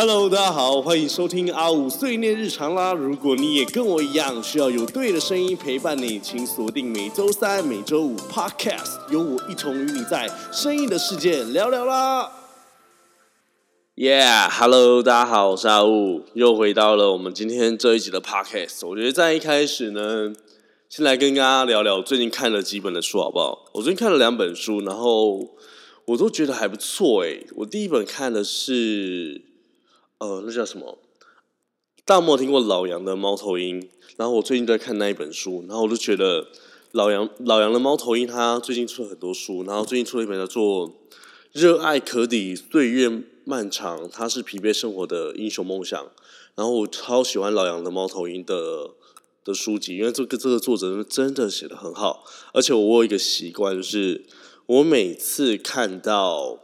Hello，大家好，欢迎收听阿五碎念日常啦。如果你也跟我一样需要有对的声音陪伴你，请锁定每周三、每周五 Podcast，有我一同与你在声音的世界聊聊啦。Yeah，Hello，大家好，我是阿五，又回到了我们今天这一集的 Podcast。我觉得在一开始呢，先来跟大家聊聊最近看了几本的书，好不好？我最近看了两本书，然后我都觉得还不错诶。我第一本看的是。呃，那叫什么？大漠听过老杨的《猫头鹰》，然后我最近在看那一本书，然后我就觉得老杨老杨的《猫头鹰》他最近出了很多书，然后最近出了一本叫做《热爱可抵岁月漫长》，他是疲惫生活的英雄梦想。然后我超喜欢老杨的《猫头鹰》的的书籍，因为这个这个作者真的写的很好，而且我有一个习惯，就是我每次看到。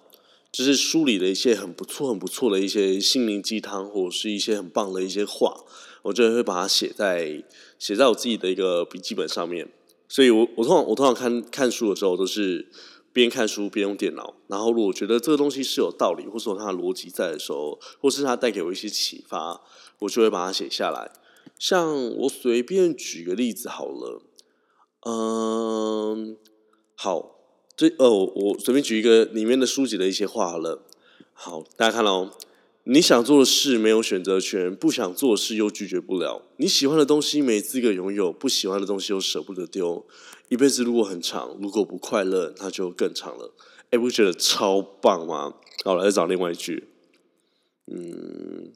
就是梳理了一些很不错、很不错的一些心灵鸡汤，或者是一些很棒的一些话，我就会把它写在写在我自己的一个笔记本上面。所以，我我通常我通常看看书的时候，都是边看书边用电脑。然后，如果觉得这个东西是有道理，或是有它的逻辑在的时候，或是它带给我一些启发，我就会把它写下来。像我随便举个例子好了，嗯，好。这哦，我随便举一个里面的书籍的一些话好了。好，大家看哦，你想做的事没有选择权，不想做的事又拒绝不了。你喜欢的东西没资格拥有，不喜欢的东西又舍不得丢。一辈子如果很长，如果不快乐，那就更长了。哎，不觉得超棒吗？好，来找另外一句。嗯，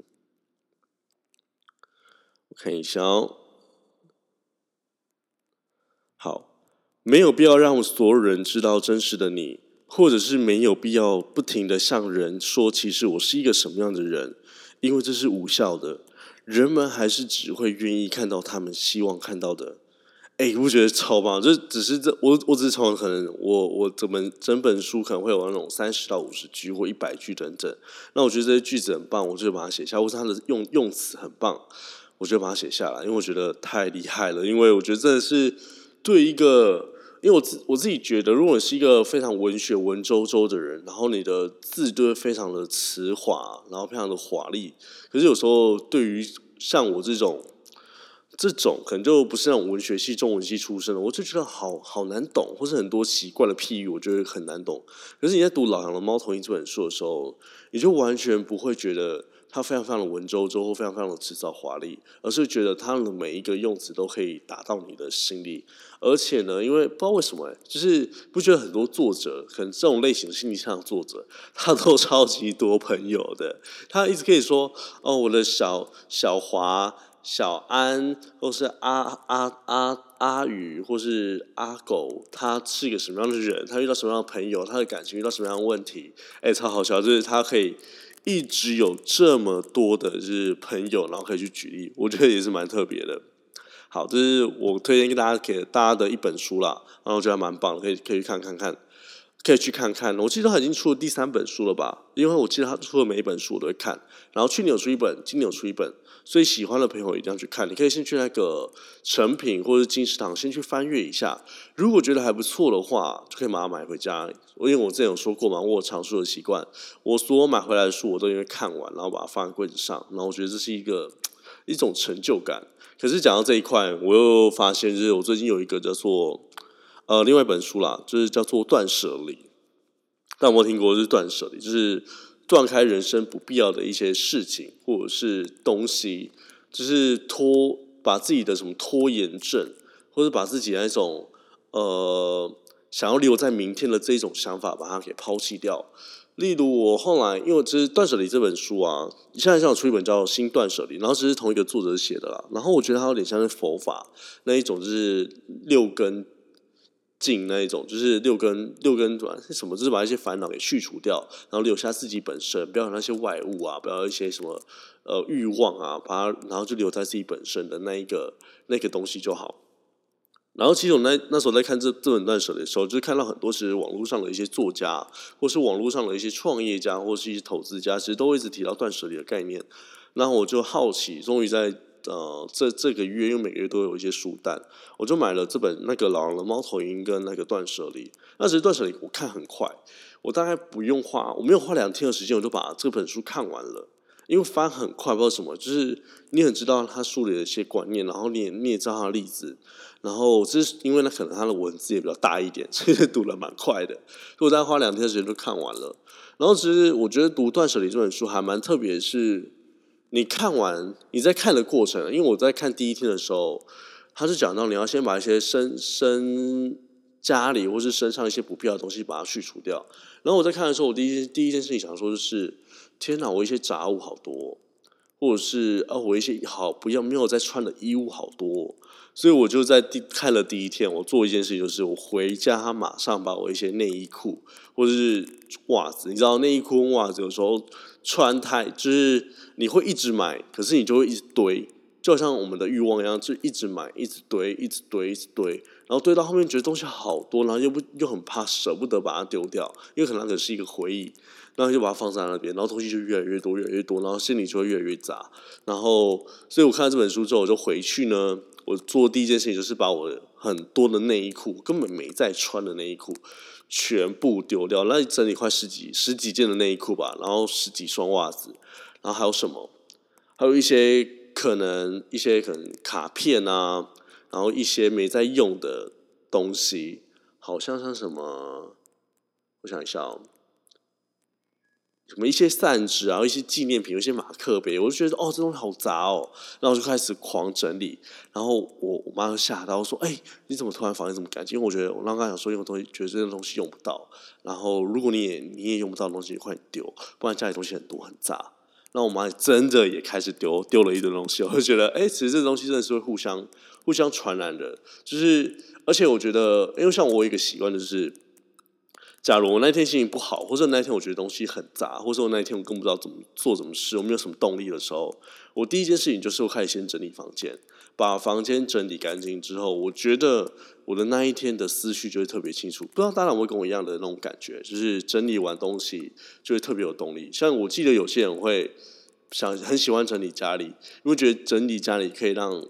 我看一下哦。好。没有必要让所有人知道真实的你，或者是没有必要不停的向人说，其实我是一个什么样的人，因为这是无效的。人们还是只会愿意看到他们希望看到的。哎，你不觉得超棒？这只是这我我只是从可能我我整本整本书可能会有那种三十到五十句或一百句等等。那我觉得这些句子很棒，我就把它写下，或是它的用用词很棒，我就把它写下来，因为我觉得太厉害了。因为我觉得这是对一个。因为我自我自己觉得，如果你是一个非常文学文绉绉的人，然后你的字就会非常的词华，然后非常的华丽。可是有时候对于像我这种这种可能就不是那种文学系、中文系出身的，我就觉得好好难懂，或是很多奇怪的譬喻，我觉得很难懂。可是你在读老杨的《猫头鹰》这本书的时候，你就完全不会觉得。他非常非常的文绉绉，或非常非常的辞藻华丽，而是觉得他的每一个用词都可以打到你的心里。而且呢，因为不知道为什么，就是不觉得很多作者，可能这种类型的心理上作者，他都超级多朋友的。他一直可以说：“哦，我的小小华、小安，或是阿阿阿阿宇，或是阿狗，他是一个什么样的人？他遇到什么样的朋友？他的感情遇到什么样的问题？哎，超好笑，就是他可以。”一直有这么多的就是朋友，然后可以去举例，我觉得也是蛮特别的。好，这是我推荐给大家给大家的一本书啦，然后我觉得蛮棒，可以可以去看看看，可以去看看。我记得他已经出了第三本书了吧？因为我记得他出的每一本书我都会看，然后去年有出一本，今年有出一本。所以喜欢的朋友一定要去看，你可以先去那个成品或者金石堂先去翻阅一下，如果觉得还不错的话，就可以马上买回家。因为我之前有说过嘛，我有藏书的习惯，我所有买回来的书我都因为看完，然后把它放在柜子上，然后我觉得这是一个一种成就感。可是讲到这一块，我又发现就是我最近有一个叫做呃另外一本书啦，就是叫做断舍离。但我听过就是断舍离，就是。断开人生不必要的一些事情或者是东西，就是拖把自己的什么拖延症，或者把自己那种呃想要留在明天的这一种想法，把它给抛弃掉。例如我后来，因为这是《断舍离》这本书啊，现在像出一本叫《新断舍离》，然后这是同一个作者写的啦。然后我觉得它有点像是佛法那一种，就是六根。净那一种，就是六根六根短是什么？就是把一些烦恼给去除掉，然后留下自己本身，不要有那些外物啊，不要一些什么呃欲望啊，把它，然后就留在自己本身的那一个那个东西就好。然后其实我那那时候在看这这本断舍离的时候，就看到很多其实网络上的一些作家，或是网络上的一些创业家，或是一些投资家，其实都一直提到断舍离的概念。然后我就好奇，终于在。呃，这这个月因为每个月都有一些书单，我就买了这本那个老狼的猫头鹰跟那个断舍离。那其实断舍离我看很快，我大概不用花，我没有花两天的时间，我就把这本书看完了。因为翻很快，不知道什么，就是你很知道他书里的一些观念，然后你也你也知道他的例子，然后这是因为那可能他的文字也比较大一点，所以读的蛮快的，所以我大概花两天的时间就看完了。然后其实我觉得读《断舍离》这本书还蛮特别，是你看完你在看的过程，因为我在看第一天的时候，他是讲到你要先把一些身身家里或是身上一些不必要的东西把它去除掉。然后我在看的时候，我第一第一件事情想说就是：天哪，我一些杂物好多，或者是啊，我一些好不要没有在穿的衣物好多。所以我就在第看了第一天，我做一件事情，就是我回家马上把我一些内衣裤或者是袜子，你知道内衣裤跟、袜子有时候穿太，就是你会一直买，可是你就会一直堆，就像我们的欲望一样，就一直买、一直堆、一直堆、一直堆，然后堆到后面觉得东西好多，然后又不又很怕舍不得把它丢掉，因为可能那是一个回忆，然后就把它放在那边，然后东西就越来越多、越来越多，然后心里就会越来越杂。然后，所以我看到这本书之后，我就回去呢。我做第一件事情就是把我很多的内衣裤，根本没在穿的内衣裤全部丢掉。那整理快十几十几件的内衣裤吧，然后十几双袜子，然后还有什么？还有一些可能一些可能卡片啊，然后一些没在用的东西，好像像什么？我想一下哦。什么一些散纸啊，一些纪念品，有一些马克杯，我就觉得哦，这东西好杂哦，然后我就开始狂整理。然后我我妈就吓到说：“哎，你怎么突然房间这么干净？”因为我觉得我刚刚想说，用东西觉得这些东西用不到。然后如果你也你也用不到的东西，快丢，不然家里东西很多很杂。那我妈真的也开始丢丢了一堆东西，我就觉得哎，其实这东西真的是会互相互相传染的。就是而且我觉得，因为像我有一个习惯就是。假如我那天心情不好，或者那天我觉得东西很杂，或者我那一天我更不知道怎么做什么事，我没有什么动力的时候，我第一件事情就是我开始先整理房间，把房间整理干净之后，我觉得我的那一天的思绪就会特别清楚。不知道大家会跟我一样的那种感觉，就是整理完东西就会特别有动力。像我记得有些人会想很喜欢整理家里，因为觉得整理家里可以让。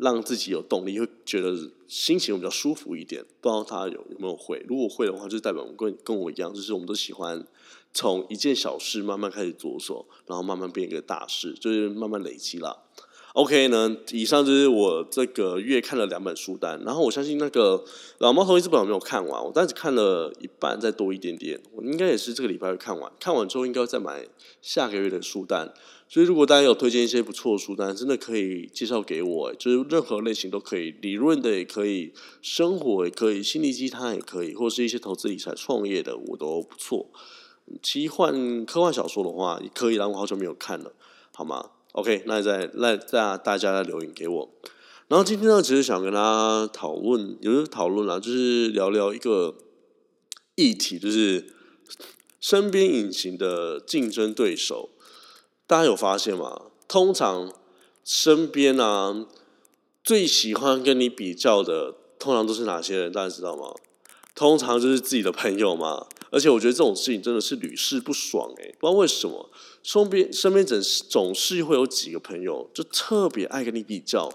让自己有动力，会觉得心情比较舒服一点。不知道他有有没有会？如果会的话，就代表跟跟我一样，就是我们都喜欢从一件小事慢慢开始着手，然后慢慢变一个大事，就是慢慢累积了。OK 呢，以上就是我这个月看了两本书单，然后我相信那个老猫头鹰这本我没有看完，我当时看了一半，再多一点点，我应该也是这个礼拜会看完。看完之后应该再买下个月的书单。所以如果大家有推荐一些不错的书单，真的可以介绍给我，就是任何类型都可以，理论的也可以，生活也可以，心理鸡汤也可以，或是一些投资理财、创业的我都不错。奇幻科幻小说的话也可以，然我好久没有看了，好吗？OK，那再那再大家留言给我。然后今天呢，其实想跟大家讨论，有是讨论啦，就是聊聊一个议题，就是身边隐形的竞争对手。大家有发现吗？通常身边啊最喜欢跟你比较的，通常都是哪些人？大家知道吗？通常就是自己的朋友嘛。而且我觉得这种事情真的是屡试不爽诶，不知道为什么，身边身边总总是会有几个朋友，就特别爱跟你比较，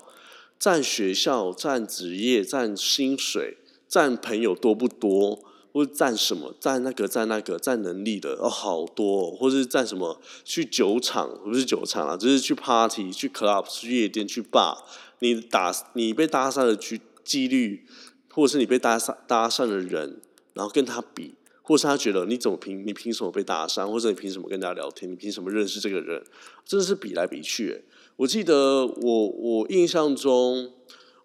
占学校、占职业、占薪水、占朋友多不多，或者占什么、占那个、占那个、占能力的哦，好多，或者是占什么去酒厂，不是酒厂啊，就是去 party、去 club、去夜店、去 bar，你打你被搭讪的几几率，或者是你被搭讪搭讪的人，然后跟他比。或是他觉得你怎么凭你凭什么被打伤，或者你凭什么跟人家聊天？你凭什么认识这个人？真的是比来比去。我记得我我印象中，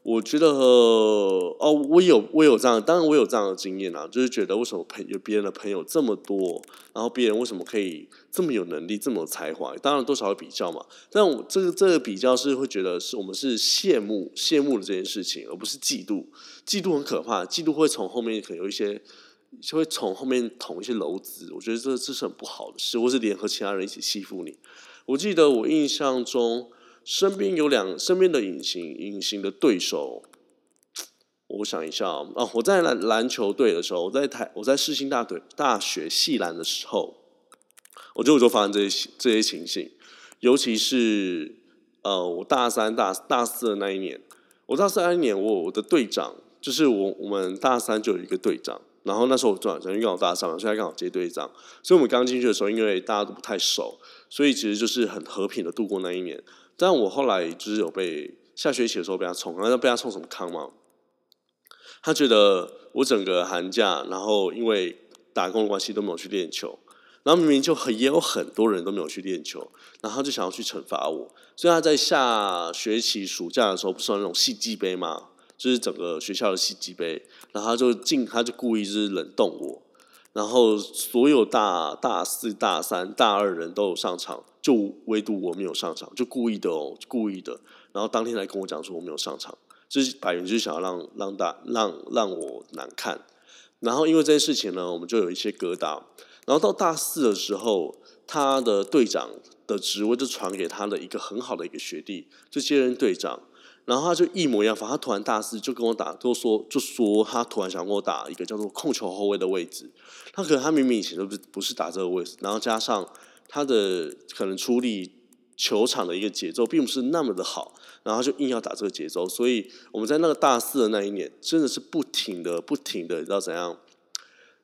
我觉得哦，我有我有这样，当然我有这样的经验啊，就是觉得为什么朋有别人的朋友这么多，然后别人为什么可以这么有能力、这么有才华？当然多少会比较嘛。但我这个这个比较是会觉得是我们是羡慕羡慕的这件事情，而不是嫉妒。嫉妒很可怕，嫉妒会从后面可能有一些。就会从后面捅一些篓子，我觉得这这是很不好的事，或是联合其他人一起欺负你。我记得我印象中身边有两身边的隐形隐形的对手，我想一下啊，我在篮篮球队的时候，我在台我在世新大队大学系篮的时候，我就我就发生这些这些情形，尤其是呃，我大三大大四的那一年，我大四那一年，我我的队长就是我我们大三就有一个队长。然后那时候我转转运刚好搭上，所以他刚好接队长。所以我们刚进去的时候，因为大家都不太熟，所以其实就是很和平的度过那一年。但我后来就是有被下学期的时候被他冲，然后被他冲什么康嘛？他觉得我整个寒假，然后因为打工的关系都没有去练球，然后明明就很也有很多人都没有去练球，然后他就想要去惩罚我。所以他在下学期暑假的时候，不是有那种戏剧杯嘛？就是整个学校的戏剧杯，然后他就进，他就故意就是冷冻我，然后所有大大四、大三、大二人都有上场，就唯独我没有上场，就故意的哦，故意的。然后当天来跟我讲说我没有上场，就是百元就是想要让让大让让我难看。然后因为这件事情呢，我们就有一些疙瘩。然后到大四的时候，他的队长的职位就传给他的一个很好的一个学弟，就接任队长。然后他就一模一样，反正他突然大四就跟我打，就说就说他突然想跟我打一个叫做控球后卫的位置。他可能他明明以前都不不是打这个位置，然后加上他的可能处理球场的一个节奏并不是那么的好，然后就硬要打这个节奏。所以我们在那个大四的那一年，真的是不停的不停的，你知道怎样，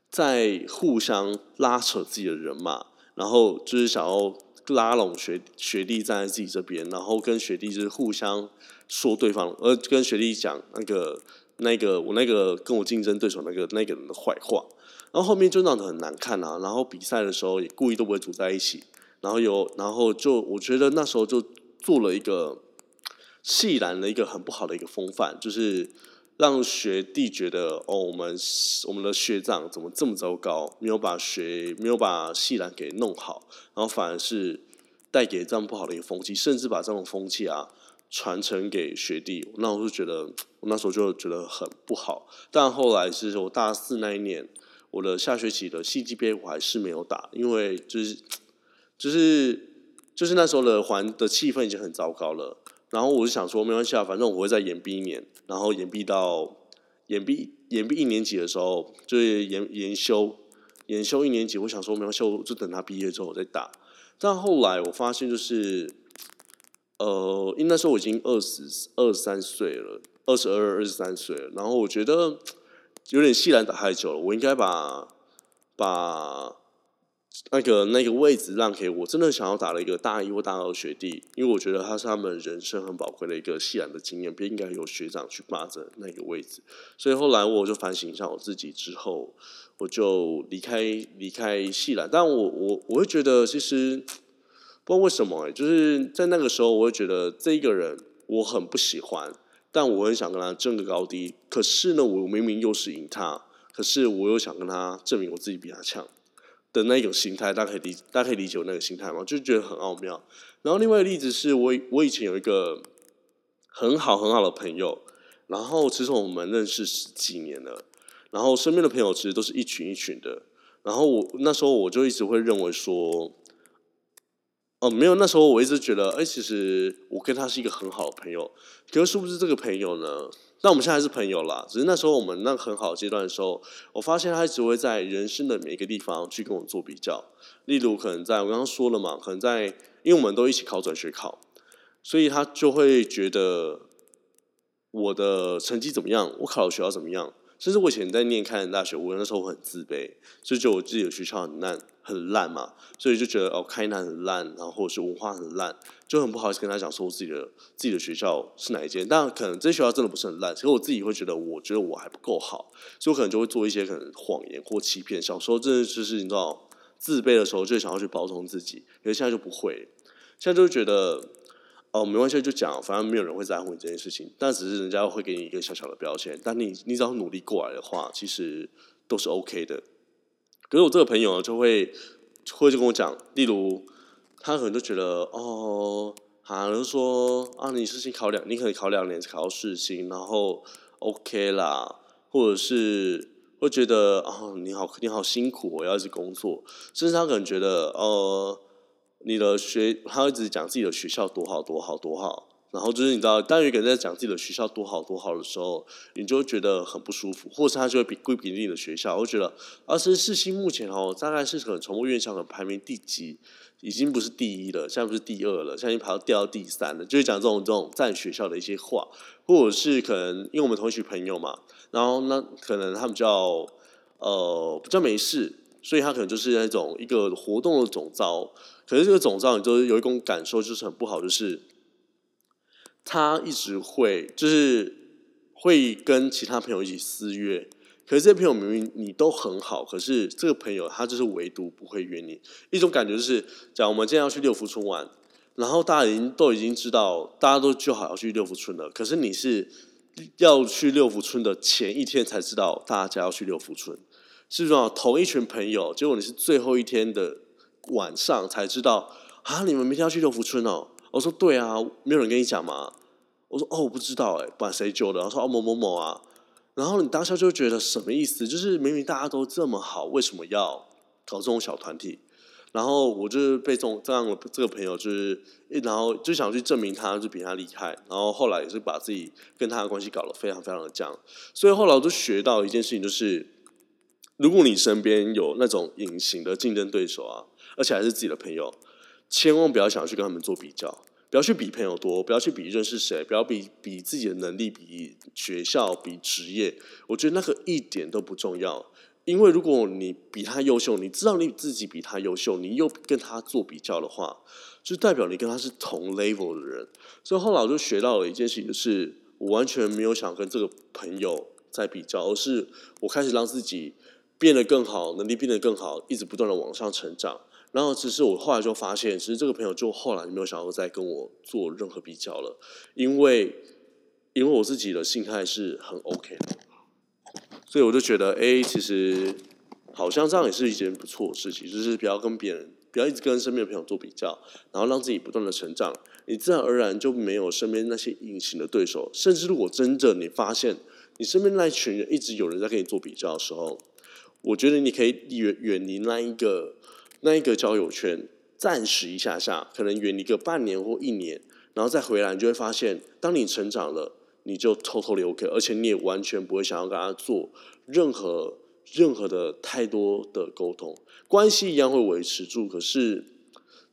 在互相拉扯自己的人嘛，然后就是想要拉拢学学弟站在自己这边，然后跟学弟就是互相。说对方，呃跟学弟讲那个、那个我那个跟我竞争对手那个那个人的坏话，然后后面就闹得很难看啊。然后比赛的时候也故意都不会组在一起，然后有，然后就我觉得那时候就做了一个戏然的一个很不好的一个风范，就是让学弟觉得哦，我们我们的学长怎么这么糟糕，没有把学没有把戏篮给弄好，然后反而是带给这样不好的一个风气，甚至把这种风气啊。传承给学弟，那我就觉得，我那时候就觉得很不好。但后来是我大四那一年，我的下学期的戏剧杯我还是没有打，因为就是就是就是那时候的环的气氛已经很糟糕了。然后我就想说，没关系啊，反正我会再延毕一年，然后延毕到延毕延毕一年级的时候，就是研研修研修一年级，我想说没关系，我就等他毕业之后再打。但后来我发现就是。呃，因为那时候我已经二十二三岁了，二十二、二十三岁。然后我觉得有点戏然打太久了，我应该把把那个那个位置让给我真的想要打了一个大一或大二学弟，因为我觉得他是他们人生很宝贵的一个戏篮的经验，不应该由学长去霸着那个位置。所以后来我就反省一下我自己之后，我就离开离开戏篮。但我我我会觉得其实。不知道为什么，就是在那个时候，我会觉得这一个人我很不喜欢，但我很想跟他争个高低。可是呢，我明明又是赢他，可是我又想跟他证明我自己比他强的那种心态，大家可以理，大家可以理解我那个心态吗？就觉得很奥妙。然后另外一个例子是我，我以前有一个很好很好的朋友，然后其实我们认识十几年了，然后身边的朋友其实都是一群一群的，然后我那时候我就一直会认为说。哦，没有，那时候我一直觉得，哎，其实我跟他是一个很好的朋友。可，是不是这个朋友呢？那我们现在是朋友啦。只是那时候我们那很好的阶段的时候，我发现他只会在人生的每一个地方去跟我做比较。例如，可能在我刚刚说了嘛，可能在，因为我们都一起考转学考，所以他就会觉得我的成绩怎么样，我考的学校怎么样。甚至我以前在念开南大学，我那时候很自卑，就觉得我自己的学校很烂，很烂嘛，所以就觉得哦，开南很烂，然后或是文化很烂，就很不好意思跟他讲说我自己的自己的学校是哪一间。但可能这学校真的不是很烂，其实我自己会觉得，我觉得我还不够好，所以我可能就会做一些可能谎言或欺骗。小时候真的就是你知道，自卑的时候就想要去包装自己，可是现在就不会，现在就觉得。哦，没关系，就讲，反正没有人会在乎你这件事情。但只是人家会给你一个小小的标签，但你你只要努力过来的话，其实都是 OK 的。可是我这个朋友就会会就跟我讲，例如他可能就觉得哦，好像说啊，你事情考两，你可能考两年考到四星，然后 OK 啦，或者是会觉得啊，你好你好辛苦，我要一直工作，甚至他可能觉得呃。你的学，他一直讲自己的学校多好多好多好，然后就是你知道，当一个人在讲自己的学校多好多好的时候，你就会觉得很不舒服，或者他就会比归比你的学校，我觉得，而是世新目前哦，大概是可能从院校的排名第几，已经不是第一了，现在不是第二了，现在已经排到掉到第三了，就是讲这种这种在学校的一些话，或者是可能因为我们同学朋友嘛，然后那可能他们叫。呃比较没事，所以他可能就是那种一个活动的总招。可是这个总招，你就是有一种感受，就是很不好，就是他一直会就是会跟其他朋友一起私约。可是这些朋友明明你都很好，可是这个朋友他就是唯独不会约你。一种感觉就是，假如我们今天要去六福村玩，然后大家已经都已经知道，大家都就好要去六福村了。可是你是要去六福村的前一天才知道大家要去六福村，是不是？同一群朋友，结果你是最后一天的晚上才知道啊，你们明天要去六福村哦。我说对啊，没有人跟你讲吗？我说哦，我不知道哎，不管谁救的。他说哦某某某啊。然后你当下就觉得什么意思？就是明明大家都这么好，为什么要搞这种小团体？然后我就是被这种这样的这个朋友，就是然后就想去证明他就比他厉害。然后后来也是把自己跟他的关系搞得非常非常的僵。所以后来我就学到一件事情，就是如果你身边有那种隐形的竞争对手啊，而且还是自己的朋友，千万不要想去跟他们做比较。不要去比朋友多，不要去比认识谁，不要比比自己的能力，比学校，比职业。我觉得那个一点都不重要，因为如果你比他优秀，你知道你自己比他优秀，你又跟他做比较的话，就代表你跟他是同 level 的人。所以后来我就学到了一件事情，就是我完全没有想跟这个朋友在比较，而是我开始让自己变得更好，能力变得更好，一直不断的往上成长。然后，只是我后来就发现，其实这个朋友就后来没有想要再跟我做任何比较了，因为因为我自己的心态是很 OK 的，所以我就觉得，哎，其实好像这样也是一件不错的事情，就是不要跟别人，不要一直跟身边的朋友做比较，然后让自己不断的成长，你自然而然就没有身边那些隐形的对手。甚至如果真的你发现你身边那一群人一直有人在跟你做比较的时候，我觉得你可以远远离那一个。那一个交友圈，暂时一下下，可能远离个半年或一年，然后再回来，你就会发现，当你成长了，你就偷偷留 OK，而且你也完全不会想要跟他做任何任何的太多的沟通，关系一样会维持住。可是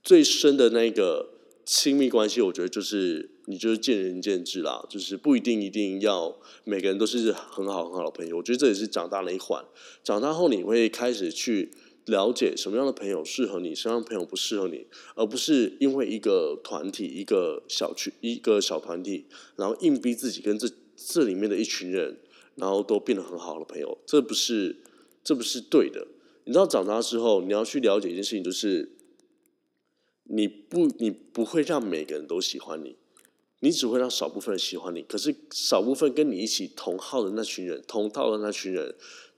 最深的那个亲密关系，我觉得就是你就是见仁见智啦，就是不一定一定要每个人都是很好很好的朋友。我觉得这也是长大了一环，长大后你会开始去。了解什么样的朋友适合你，什么样的朋友不适合你，而不是因为一个团体、一个小区、一个小团体，然后硬逼自己跟这这里面的一群人，然后都变得很好的朋友，这不是这不是对的。你知道，长大之后你要去了解一件事情，就是你不你不会让每个人都喜欢你，你只会让少部分人喜欢你。可是少部分跟你一起同号的那群人，同套的那群人。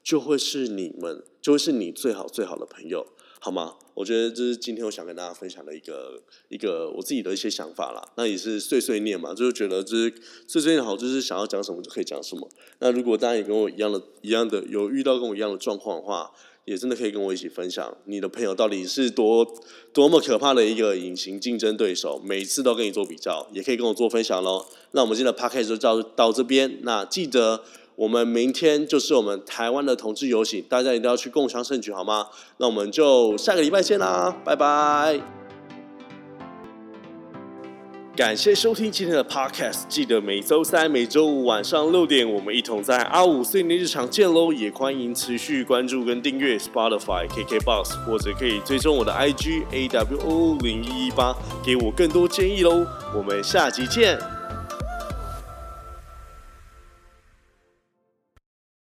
就会是你们，就会是你最好最好的朋友，好吗？我觉得这是今天我想跟大家分享的一个一个我自己的一些想法啦。那也是碎碎念嘛，就是觉得就是碎碎念好，就是想要讲什么就可以讲什么。那如果大家也跟我一样的、一样的有遇到跟我一样的状况的话，也真的可以跟我一起分享，你的朋友到底是多多么可怕的一个隐形竞争对手，每次都跟你做比较，也可以跟我做分享喽。那我们今天的 p a c k a g e 就到到这边，那记得。我们明天就是我们台湾的同志游行，大家一定要去共襄盛举，好吗？那我们就下个礼拜见啦，拜拜！感谢收听今天的 Podcast，记得每周三、每周五晚上六点，我们一同在阿五碎念日常见喽！也欢迎持续关注跟订阅 Spotify、KKBox，或者可以追踪我的 IG AWO 零一一八，给我更多建议喽！我们下集见。